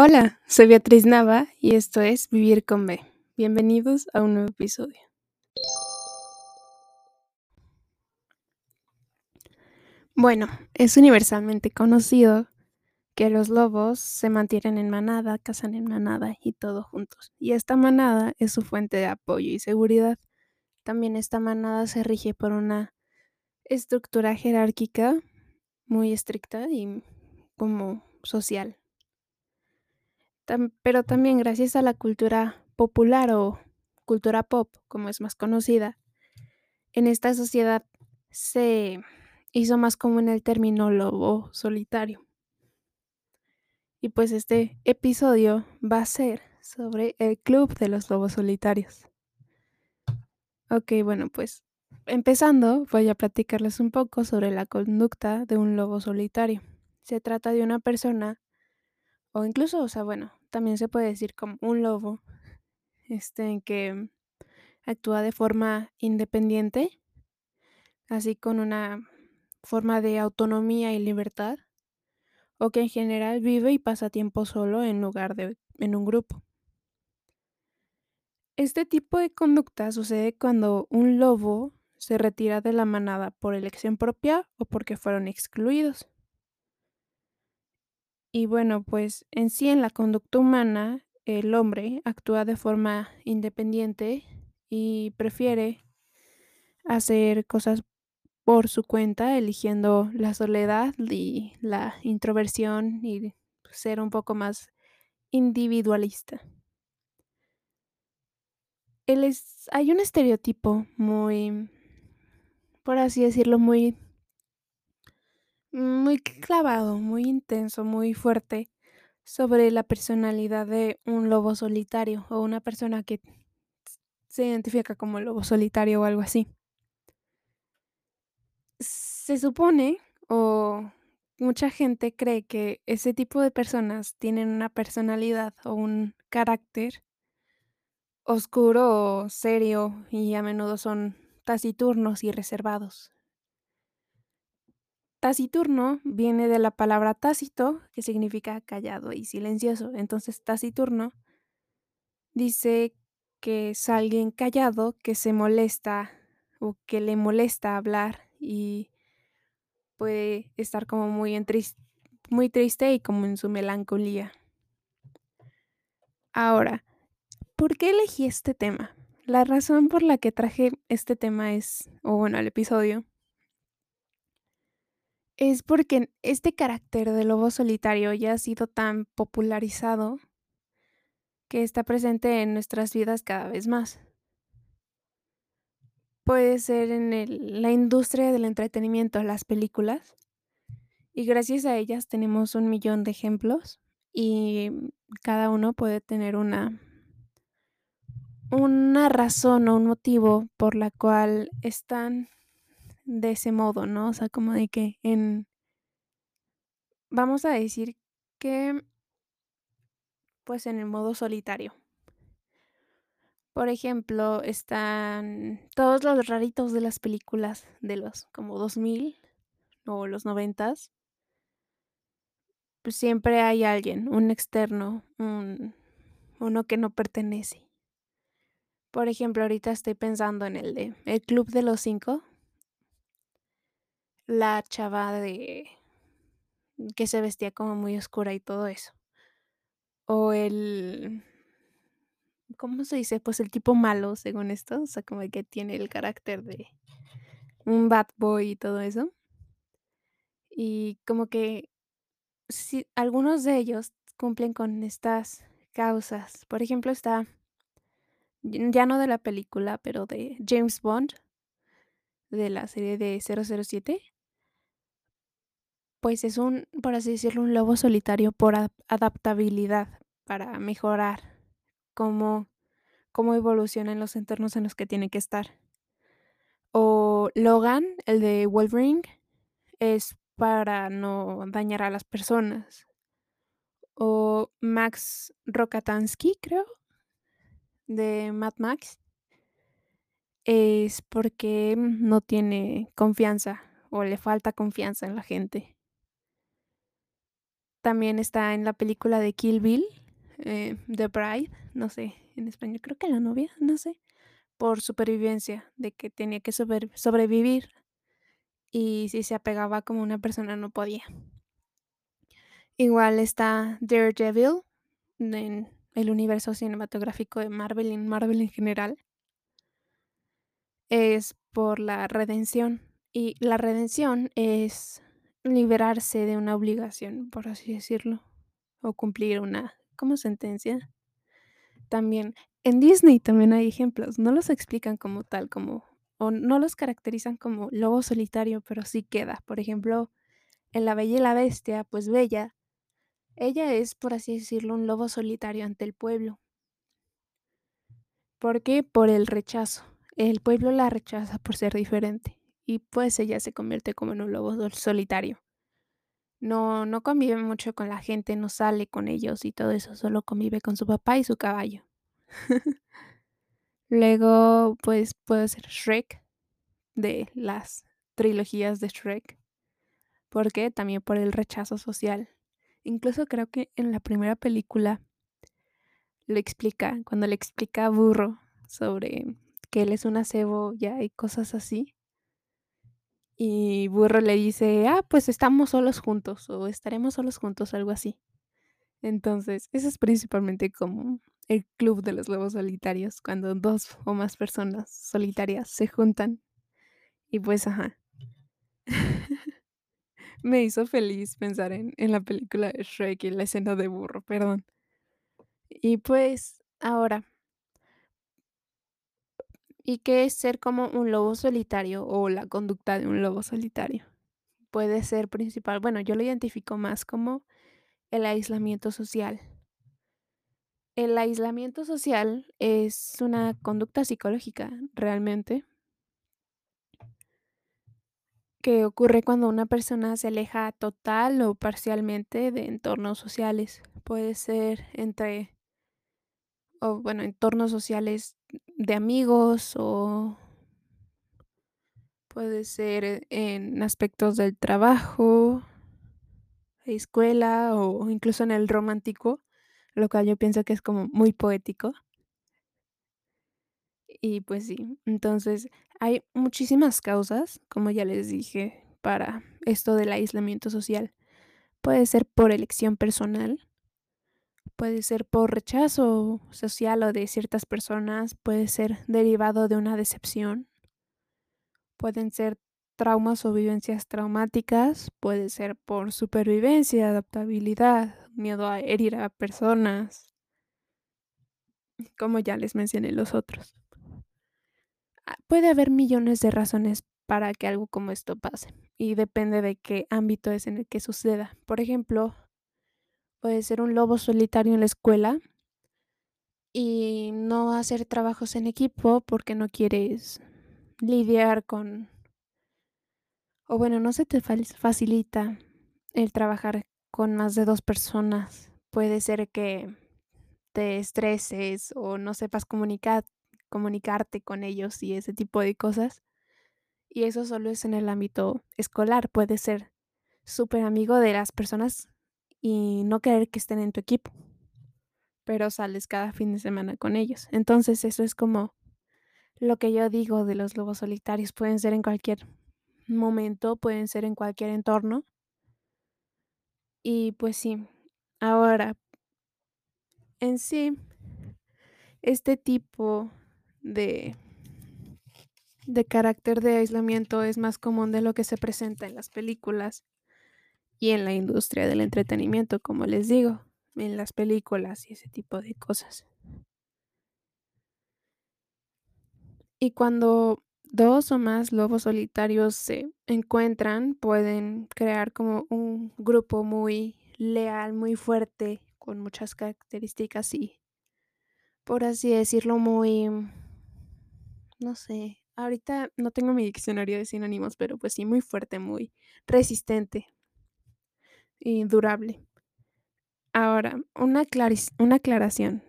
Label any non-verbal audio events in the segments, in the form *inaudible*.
Hola, soy Beatriz Nava y esto es Vivir con B. Bienvenidos a un nuevo episodio. Bueno, es universalmente conocido que los lobos se mantienen en manada, cazan en manada y todos juntos. Y esta manada es su fuente de apoyo y seguridad. También esta manada se rige por una estructura jerárquica muy estricta y como social. Pero también gracias a la cultura popular o cultura pop, como es más conocida, en esta sociedad se hizo más común el término lobo solitario. Y pues este episodio va a ser sobre el Club de los Lobos Solitarios. Ok, bueno, pues empezando voy a platicarles un poco sobre la conducta de un lobo solitario. Se trata de una persona, o incluso, o sea, bueno, también se puede decir como un lobo, este, en que actúa de forma independiente, así con una forma de autonomía y libertad, o que en general vive y pasa tiempo solo en lugar de en un grupo. Este tipo de conducta sucede cuando un lobo se retira de la manada por elección propia o porque fueron excluidos. Y bueno, pues en sí en la conducta humana, el hombre actúa de forma independiente y prefiere hacer cosas por su cuenta, eligiendo la soledad y la introversión y ser un poco más individualista. hay un estereotipo muy, por así decirlo, muy, muy clavado, muy intenso, muy fuerte sobre la personalidad de un lobo solitario o una persona que se identifica como lobo solitario o algo así se supone o mucha gente cree que ese tipo de personas tienen una personalidad o un carácter oscuro o serio y a menudo son taciturnos y reservados. Taciturno viene de la palabra tácito, que significa callado y silencioso. Entonces, taciturno dice que es alguien callado que se molesta o que le molesta hablar y puede estar como muy, muy triste y como en su melancolía. Ahora, ¿por qué elegí este tema? La razón por la que traje este tema es, o bueno, el episodio, es porque este carácter de lobo solitario ya ha sido tan popularizado que está presente en nuestras vidas cada vez más puede ser en la industria del entretenimiento, las películas. Y gracias a ellas tenemos un millón de ejemplos y cada uno puede tener una, una razón o un motivo por la cual están de ese modo, ¿no? O sea, como de que en... Vamos a decir que pues en el modo solitario. Por ejemplo, están todos los raritos de las películas de los como 2000 o los 90. Pues siempre hay alguien, un externo, un, uno que no pertenece. Por ejemplo, ahorita estoy pensando en el de El Club de los Cinco. La chava de que se vestía como muy oscura y todo eso. O el ¿cómo se dice? Pues el tipo malo, según esto, o sea, como el que tiene el carácter de un bad boy y todo eso. Y como que si, algunos de ellos cumplen con estas causas. Por ejemplo, está, ya no de la película, pero de James Bond, de la serie de 007. Pues es un, por así decirlo, un lobo solitario por adaptabilidad, para mejorar cómo, cómo evolucionan los entornos en los que tiene que estar. O Logan, el de Wolverine, es para no dañar a las personas. O Max Rokatansky, creo, de Mad Max, es porque no tiene confianza o le falta confianza en la gente. También está en la película de Kill Bill, eh, The Bride, no sé, en español creo que la novia, no sé, por supervivencia, de que tenía que sobre- sobrevivir y si se apegaba como una persona no podía. Igual está Daredevil en el universo cinematográfico de Marvel y en Marvel en general. Es por la redención y la redención es liberarse de una obligación, por así decirlo, o cumplir una como sentencia. También en Disney también hay ejemplos, no los explican como tal, como o no los caracterizan como lobo solitario, pero sí queda. Por ejemplo, en La Bella y la Bestia, pues Bella, ella es, por así decirlo, un lobo solitario ante el pueblo. ¿Por qué? Por el rechazo. El pueblo la rechaza por ser diferente y pues ella se convierte como en un lobo sol- solitario. No, no convive mucho con la gente, no sale con ellos y todo eso, solo convive con su papá y su caballo. *laughs* Luego, pues puede ser Shrek de las trilogías de Shrek. ¿Por qué? También por el rechazo social. Incluso creo que en la primera película lo explica, cuando le explica a Burro sobre que él es una cebolla y cosas así. Y Burro le dice, ah, pues estamos solos juntos o estaremos solos juntos, algo así. Entonces, eso es principalmente como el club de los lobos solitarios, cuando dos o más personas solitarias se juntan. Y pues, ajá. *laughs* Me hizo feliz pensar en, en la película de Shrek y la escena de burro, perdón. Y pues, ahora, ¿y qué es ser como un lobo solitario o la conducta de un lobo solitario? Puede ser principal, bueno, yo lo identifico más como el aislamiento social. El aislamiento social es una conducta psicológica realmente que ocurre cuando una persona se aleja total o parcialmente de entornos sociales. Puede ser entre, o bueno, entornos sociales de amigos o puede ser en aspectos del trabajo, escuela o incluso en el romántico, lo cual yo pienso que es como muy poético. Y pues sí, entonces hay muchísimas causas, como ya les dije, para esto del aislamiento social. Puede ser por elección personal, puede ser por rechazo social o de ciertas personas, puede ser derivado de una decepción, pueden ser traumas o vivencias traumáticas, puede ser por supervivencia, adaptabilidad, miedo a herir a personas, como ya les mencioné los otros. Ah, Puede haber millones de razones para que algo como esto pase y depende de qué ámbito es en el que suceda. Por ejemplo, puede ser un lobo solitario en la escuela y no hacer trabajos en equipo porque no quieres lidiar con, o bueno, no se te facilita el trabajar con más de dos personas. Puede ser que te estreses o no sepas comunicar, comunicarte con ellos y ese tipo de cosas. Y eso solo es en el ámbito escolar. Puedes ser súper amigo de las personas y no querer que estén en tu equipo, pero sales cada fin de semana con ellos. Entonces eso es como lo que yo digo de los lobos solitarios. Pueden ser en cualquier momento, pueden ser en cualquier entorno. Y pues sí, ahora, en sí, este tipo de, de carácter de aislamiento es más común de lo que se presenta en las películas y en la industria del entretenimiento, como les digo, en las películas y ese tipo de cosas. Y cuando dos o más lobos solitarios se encuentran, pueden crear como un grupo muy leal, muy fuerte, con muchas características y, por así decirlo, muy, no sé, ahorita no tengo mi diccionario de sinónimos, pero pues sí, muy fuerte, muy resistente y durable. Ahora, una, una aclaración,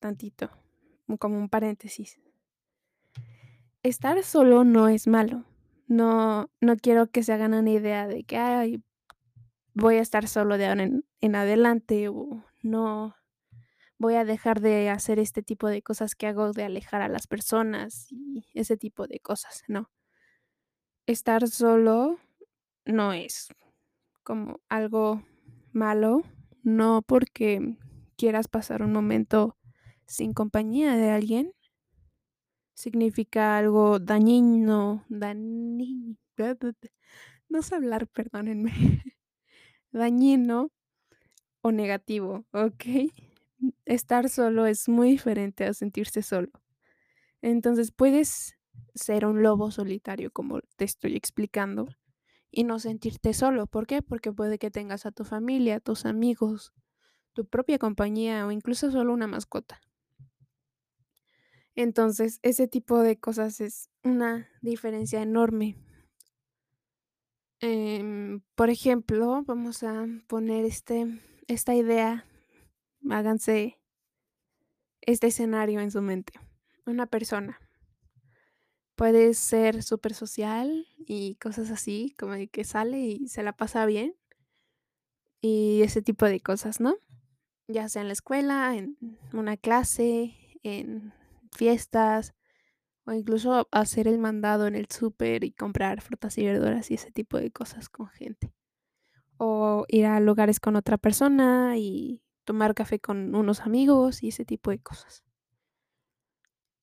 tantito, como un paréntesis. Estar solo no es malo. No, no quiero que se hagan una idea de que, ay, voy a estar solo de ahora en en adelante, o no voy a dejar de hacer este tipo de cosas que hago de alejar a las personas y ese tipo de cosas, no. Estar solo no es como algo malo, no porque quieras pasar un momento sin compañía de alguien significa algo dañino, dani *laughs* no sé hablar, perdónenme, *laughs* dañino o negativo, ¿okey? Estar solo es muy diferente a sentirse solo. Entonces, puedes ser un lobo solitario, como te estoy explicando, y no sentirte solo, ¿por qué? Porque puede que tengas a tu familia, tus amigos, tu propia compañía o incluso solo una mascota. Entonces, ese tipo de cosas es una diferencia enorme. Em, por ejemplo, vamos a poner este esta idea, háganse este escenario en su mente. Una persona puede ser supersocial y cosas así, como de que sale y se la pasa bien y ese tipo de cosas, ¿no? Ya sea en la escuela, en una clase, en fiestas, o incluso hacer el mandado en el súper y comprar frutas y verduras y ese tipo de cosas con gente. O ir a lugares con otra persona y tomar café con unos amigos y ese tipo de cosas.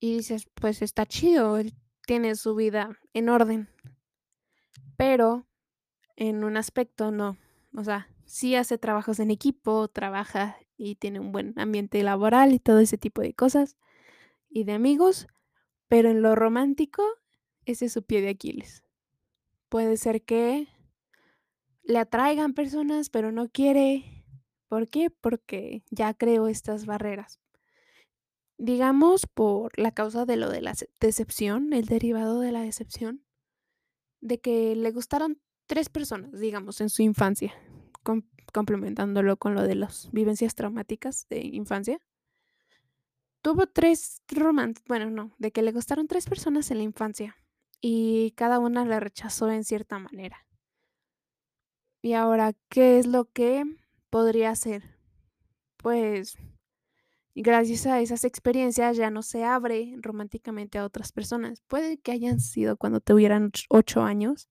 Y dices, pues está chido, tiene su vida en orden. Pero en un aspecto no, o sea, sí hace trabajos en equipo, trabaja y tiene un buen ambiente laboral y todo ese tipo de cosas, y de amigos, pero en lo romántico, ese es su pie de Aquiles. Puede ser que le atraigan personas, pero no quiere. ¿Por qué? Porque ya creó estas barreras. Digamos, por la causa de lo de la ce decepción, el derivado de la decepción, de que le gustaron 3 personas, digamos, en su infancia, com complementándolo con lo de las vivencias traumáticas de infancia. Tuvo 3 roman bueno, no, de que le gustaron 3 personas en la infancia, y cada una la rechazó en cierta manera. Y ahora, ¿qué es lo que podría hacer? Pues, gracias a esas experiencias ya no se abre románticamente a otras personas. Puede que hayan sido cuando tuvieran och 8 años,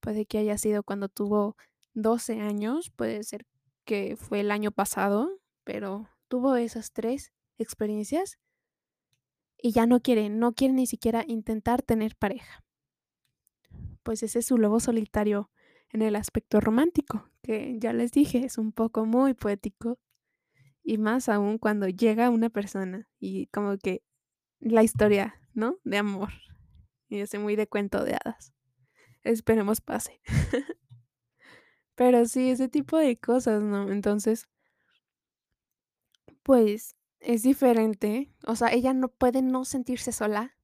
puede que haya sido cuando tuvo 12 años, puede ser que fue el año pasado, pero tuvo esas 3 experiencias y ya no quiere, no quiere ni siquiera intentar tener pareja. Pues ese es su lobo solitario en el aspecto romántico, que ya les dije, es un poco muy poético, y más aún cuando llega una persona y como que la historia, ¿no?, de amor, y así muy de cuento de hadas. Esperemos pase. *laughs* Pero sí, ese tipo de cosas, ¿no? Entonces pues, es diferente, o sea, ella no puede no sentirse sola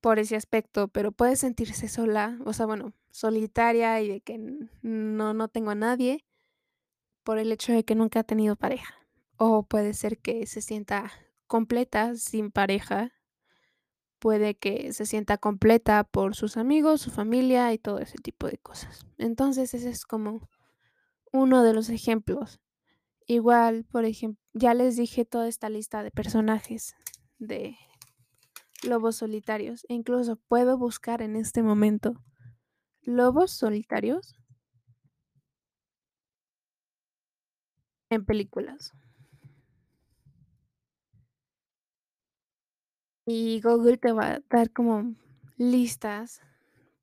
por ese aspecto, pero puede sentirse sola, o sea, bueno, solitaria y de que no no tengo a nadie por el hecho de que nunca ha tenido pareja. O puede ser que se sienta completa sin pareja. Puede que se sienta completa por sus amigos, su familia y todo ese tipo de cosas. Entonces, ese es como uno de los ejemplos. Igual, por ejem ya les dije toda esta lista de personajes de lobos solitarios, e incluso puedo buscar en este momento lobos solitarios en películas. Y Google te va a dar como listas.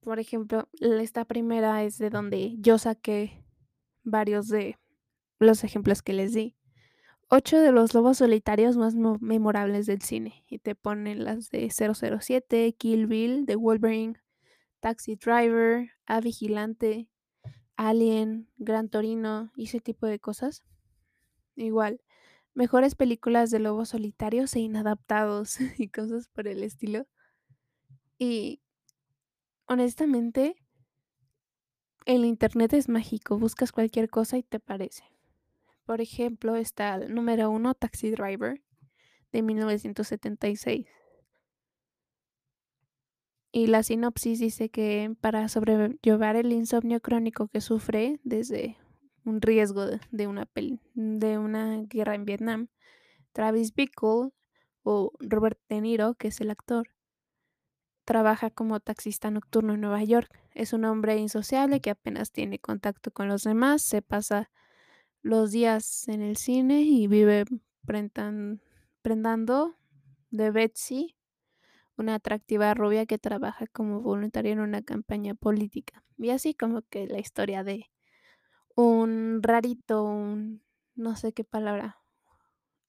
Por ejemplo, esta primera es de donde yo saqué varios de los ejemplos que les di. 8 de los lobos solitarios más mo memorables del cine, y te ponen las de 007, Kill Bill, The Wolverine, Taxi Driver, A Vigilante, Alien, Gran Torino y ese tipo de cosas. Igual, mejores películas de lobos solitarios e inadaptados *laughs* y cosas por el estilo. Y honestamente el Internet es mágico, buscas cualquier cosa y te aparece. Por ejemplo, está el número 1, Taxi Driver, de 1976. Y la sinopsis dice que para sobrellevar el insomnio crónico que sufre desde un riesgo de una, de una guerra en Vietnam, Travis Bickle o Robert De Niro, que es el actor, trabaja como taxista nocturno en Nueva York. Es un hombre insociable que apenas tiene contacto con los demás, se pasa los días en el cine y vive prendando de Betsy, una atractiva rubia que trabaja como voluntaria en una campaña política. Y así como que la historia de un rarito, un no sé qué palabra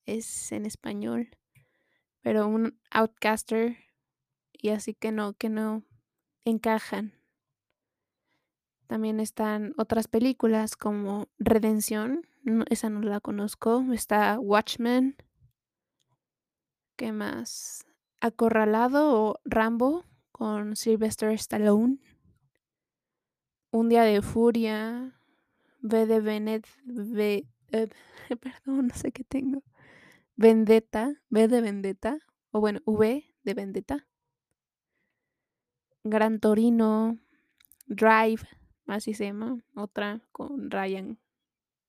es en español, pero un outcaster y así que no, que no encajan. También están otras películas como Redención, esa no la conozco, está Watchmen, ¿qué más? Acorralado o Rambo con Sylvester Stallone. Un día de furia, V de Venet, v, eh, *laughs* perdón, no sé qué tengo. Vendetta, V de Vendetta, o bueno, V de Vendetta. Gran Torino, Drive, así se llama, otra con Ryan,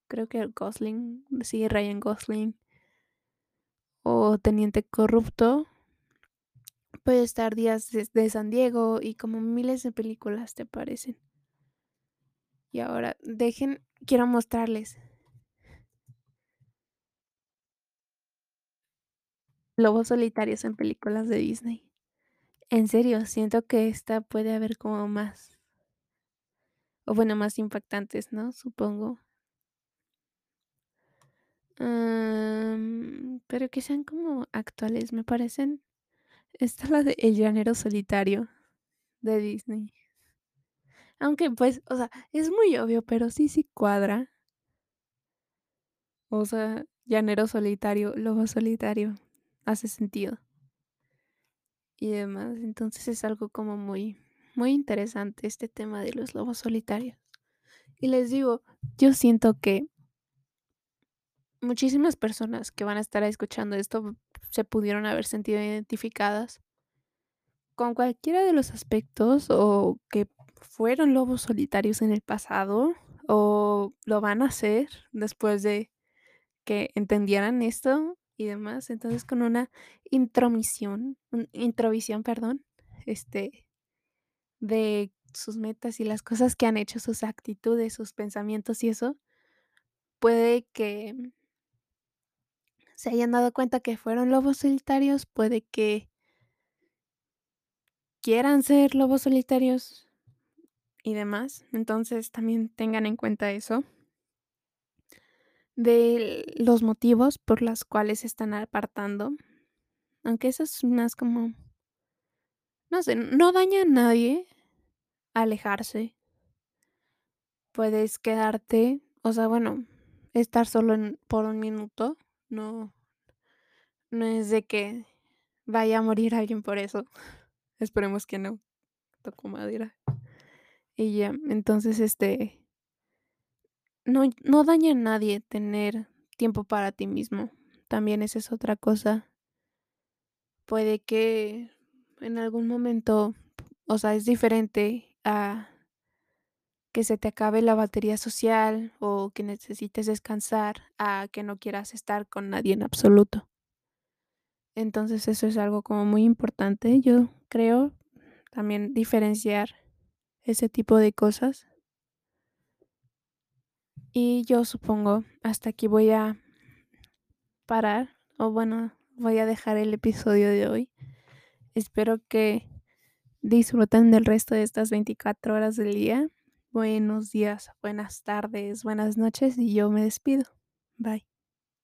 creo que Gosling, sí, Ryan Gosling, o Teniente Corrupto, puede estar Días de, San Diego y como miles de películas te parecen. Y ahora, dejen, quiero mostrarles. Lobos solitarios en películas de Disney. En serio, siento que esta puede haber como más. O bueno, más impactantes, ¿no? Supongo. pero que sean como actuales, me parecen. Esta es la de El Llanero Solitario de Disney. Aunque pues, o sea, es muy obvio, pero sí, sí cuadra. O sea, Llanero Solitario, Lobo Solitario, hace sentido. Y demás, entonces es algo como muy, muy interesante este tema de los lobos solitarios. Y les digo, yo siento que muchísimas personas que van a estar escuchando esto se pudieron haber sentido identificadas con cualquiera de los aspectos o que fueron lobos solitarios en el pasado o lo van a hacer después de que entendieran esto y demás. Entonces con una intromisión, introvisión, perdón, este, de sus metas y las cosas que han hecho, sus actitudes, sus pensamientos y eso, puede que se hayan dado cuenta que fueron lobos solitarios, puede que quieran ser lobos solitarios y demás. Entonces también tengan en cuenta eso de los motivos por los cuales se están apartando. Aunque eso es más como, no sé, no daña a nadie alejarse. Puedes quedarte, o sea, bueno, estar solo por un minuto, no, no es de que vaya a morir alguien por eso. *laughs* Esperemos que no. Toco madera. Y ya, entonces este no, no daña a nadie tener tiempo para ti mismo. También esa es otra cosa. Puede que en algún momento, o sea, es diferente a que se te acabe la batería social o que necesites descansar a que no quieras estar con nadie en absoluto. Entonces eso es algo como muy importante, yo creo, también diferenciar ese tipo de cosas. Y yo supongo, hasta aquí voy a parar, o bueno, voy a dejar el episodio de hoy. Espero que disfruten del resto de estas 24 horas del día. Buenos días, buenas tardes, buenas noches y yo me despido. Bye.